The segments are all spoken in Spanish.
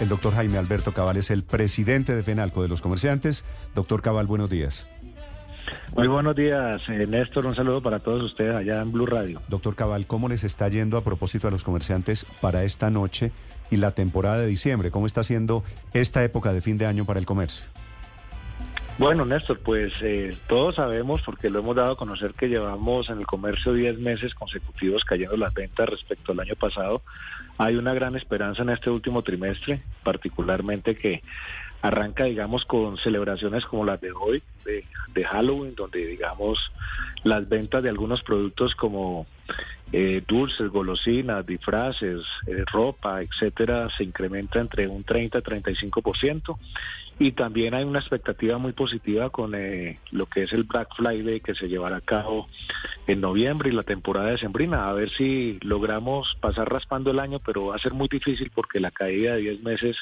El doctor Jaime Alberto Cabal es el presidente de FENALCO de los comerciantes. Doctor Cabal, buenos días. Muy buenos días, eh, Néstor. Un saludo para todos ustedes allá en Blue Radio. Doctor Cabal, ¿cómo les está yendo a propósito a los comerciantes para esta noche y la temporada de diciembre? ¿Cómo está siendo esta época de fin de año para el comercio? Bueno, Néstor, pues eh, todos sabemos, porque lo hemos dado a conocer, que llevamos en el comercio 10 meses consecutivos cayendo las ventas respecto al año pasado. Hay una gran esperanza en este último trimestre, particularmente que arranca, digamos, con celebraciones como las de hoy, de, de Halloween, donde, digamos, las ventas de algunos productos como eh, dulces, golosinas, disfraces, eh, ropa, etcétera, se incrementa entre un 30 y 35%. Y también hay una expectativa muy positiva con eh, lo que es el Black Friday que se llevará a cabo en noviembre y la temporada de Sembrina. A ver si logramos pasar raspando el año, pero va a ser muy difícil porque la caída de 10 meses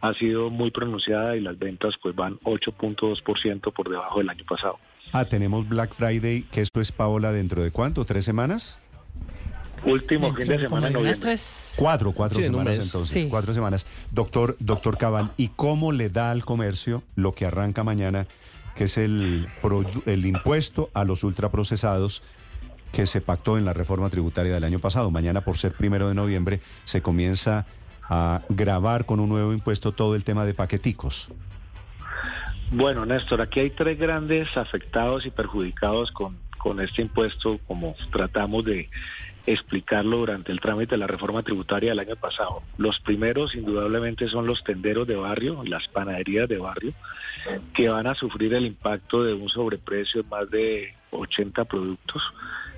ha sido muy pronunciada y las ventas pues van 8.2% por debajo del año pasado. Ah, tenemos Black Friday, que esto es Paola dentro de cuánto, tres semanas? Último fin de semana en noviembre. Cuatro, cuatro semanas entonces, cuatro semanas. Doctor, doctor Cabal, ¿y cómo le da al comercio lo que arranca mañana, que es el, el impuesto a los ultraprocesados que se pactó en la reforma tributaria del año pasado? Mañana, por ser primero de noviembre, se comienza a grabar con un nuevo impuesto todo el tema de paqueticos. Bueno, Néstor, aquí hay tres grandes afectados y perjudicados con, con este impuesto, como tratamos de explicarlo durante el trámite de la reforma tributaria del año pasado. Los primeros, indudablemente, son los tenderos de barrio, las panaderías de barrio, que van a sufrir el impacto de un sobreprecio de más de 80 productos.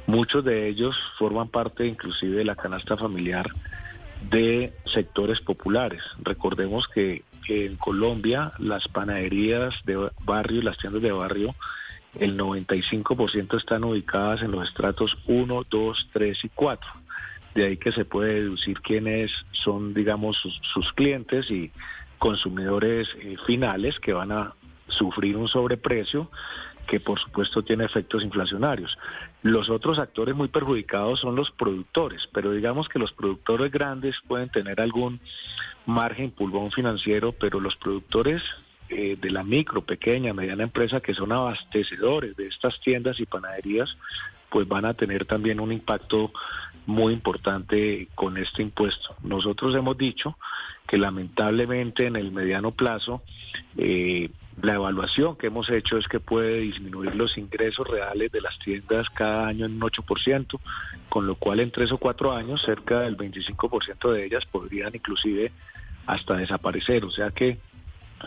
Muchos de ellos forman parte inclusive de la canasta familiar de sectores populares. Recordemos que en Colombia las panaderías de barrio y las tiendas de barrio el 95% están ubicadas en los estratos 1, 2, 3 y 4. De ahí que se puede deducir quiénes son, digamos, sus, clientes y consumidores eh, finales que van a sufrir un sobreprecio que por supuesto tiene efectos inflacionarios. Los otros actores muy perjudicados son los productores, pero digamos que los productores grandes pueden tener algún margen, pulgón financiero, pero los productores eh, de la micro, pequeña, mediana empresa que son abastecedores de estas tiendas y panaderías, pues van a tener también un impacto muy importante con este impuesto. Nosotros hemos dicho que lamentablemente en el mediano plazo eh, la evaluación que hemos hecho es que puede disminuir los ingresos reales de las tiendas cada año en un 8%, con lo cual en tres o cuatro años cerca del 25% de ellas podrían inclusive hasta desaparecer. O sea que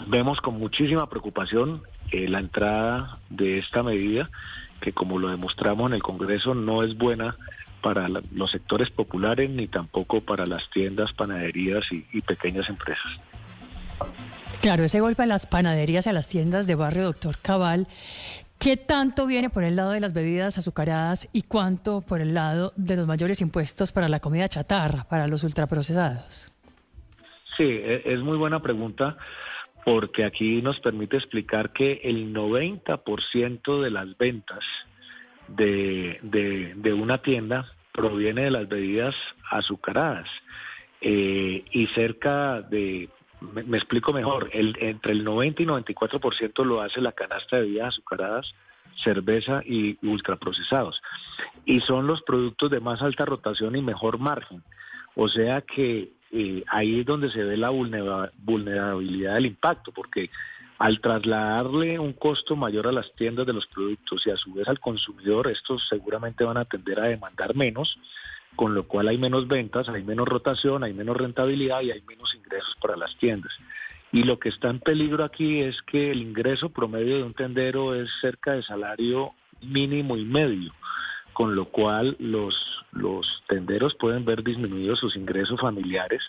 Vemos con muchísima preocupación eh, la entrada de esta medida, que como lo demostramos en el Congreso no es buena para los sectores populares ni tampoco para las tiendas, panaderías y, y pequeñas empresas. Claro, ese golpe a las panaderías y a las tiendas de barrio, doctor Cabal, ¿qué tanto viene por el lado de las bebidas azucaradas y cuánto por el lado de los mayores impuestos para la comida chatarra, para los ultraprocesados? Sí, e, es muy buena pregunta porque aquí nos permite explicar que el 90% de las ventas de, de, una tienda proviene de las bebidas azucaradas eh, y cerca de, me, explico mejor, el, entre el 90 y 94% lo hace la canasta de bebidas azucaradas, cerveza y ultraprocesados. Y son los productos de más alta rotación y mejor margen. O sea que ahí es donde se ve la vulnerabilidad del impacto, porque al trasladarle un costo mayor a las tiendas de los productos y a su vez al consumidor, estos seguramente van a tender a demandar menos, con lo cual hay menos ventas, hay menos rotación, hay menos rentabilidad y hay menos ingresos para las tiendas. Y lo que está en peligro aquí es que el ingreso promedio de un tendero es cerca de salario mínimo y medio con lo cual los, los tenderos pueden ver disminuidos sus ingresos familiares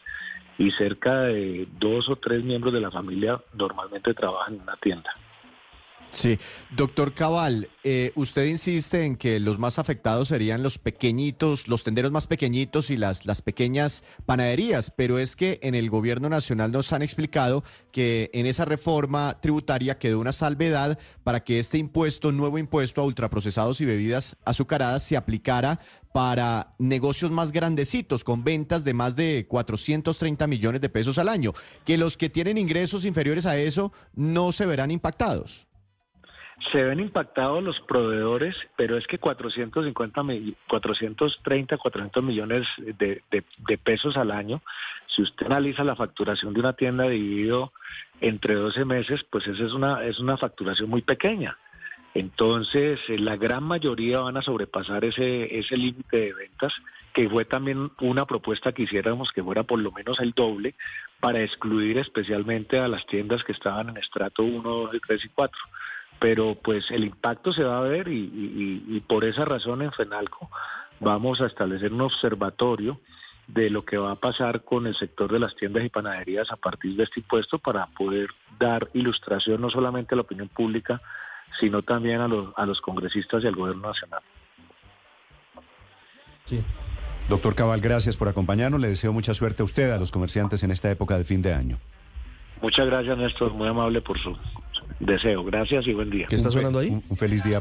y cerca de dos o tres miembros de la familia normalmente trabajan en una tienda. Sí, doctor Cabal, eh, usted insiste en que los más afectados serían los pequeñitos, los tenderos más pequeñitos y las, las pequeñas panaderías, pero es que en el gobierno nacional nos han explicado que en esa reforma tributaria quedó una salvedad para que este impuesto, nuevo impuesto a ultraprocesados y bebidas azucaradas se aplicara para negocios más grandecitos, con ventas de más de 430 millones de pesos al año, que los que tienen ingresos inferiores a eso no se verán impactados. Se ven impactados los proveedores, pero es que 450, 430, 400 millones de, de, pesos al año, si usted analiza la facturación de una tienda dividido entre 12 meses, pues esa es una, es una facturación muy pequeña. Entonces, eh, la gran mayoría van a sobrepasar ese, ese límite de ventas, que fue también una propuesta que hiciéramos que fuera por lo menos el doble, para excluir especialmente a las tiendas que estaban en estrato 1, 2, 3 y 4 pero pues el impacto se va a ver y, por esa razón en FENALCO vamos a establecer un observatorio de lo que va a pasar con el sector de las tiendas y panaderías a partir de este impuesto para poder dar ilustración no solamente a la opinión pública, sino también a los, a los congresistas y al gobierno nacional. Sí. Doctor Cabal, gracias por acompañarnos. Le deseo mucha suerte a usted, a los comerciantes en esta época de fin de año. Muchas gracias, Néstor. Muy amable por su deseo. Gracias y buen día. ¿Qué está sonando ahí? un feliz día.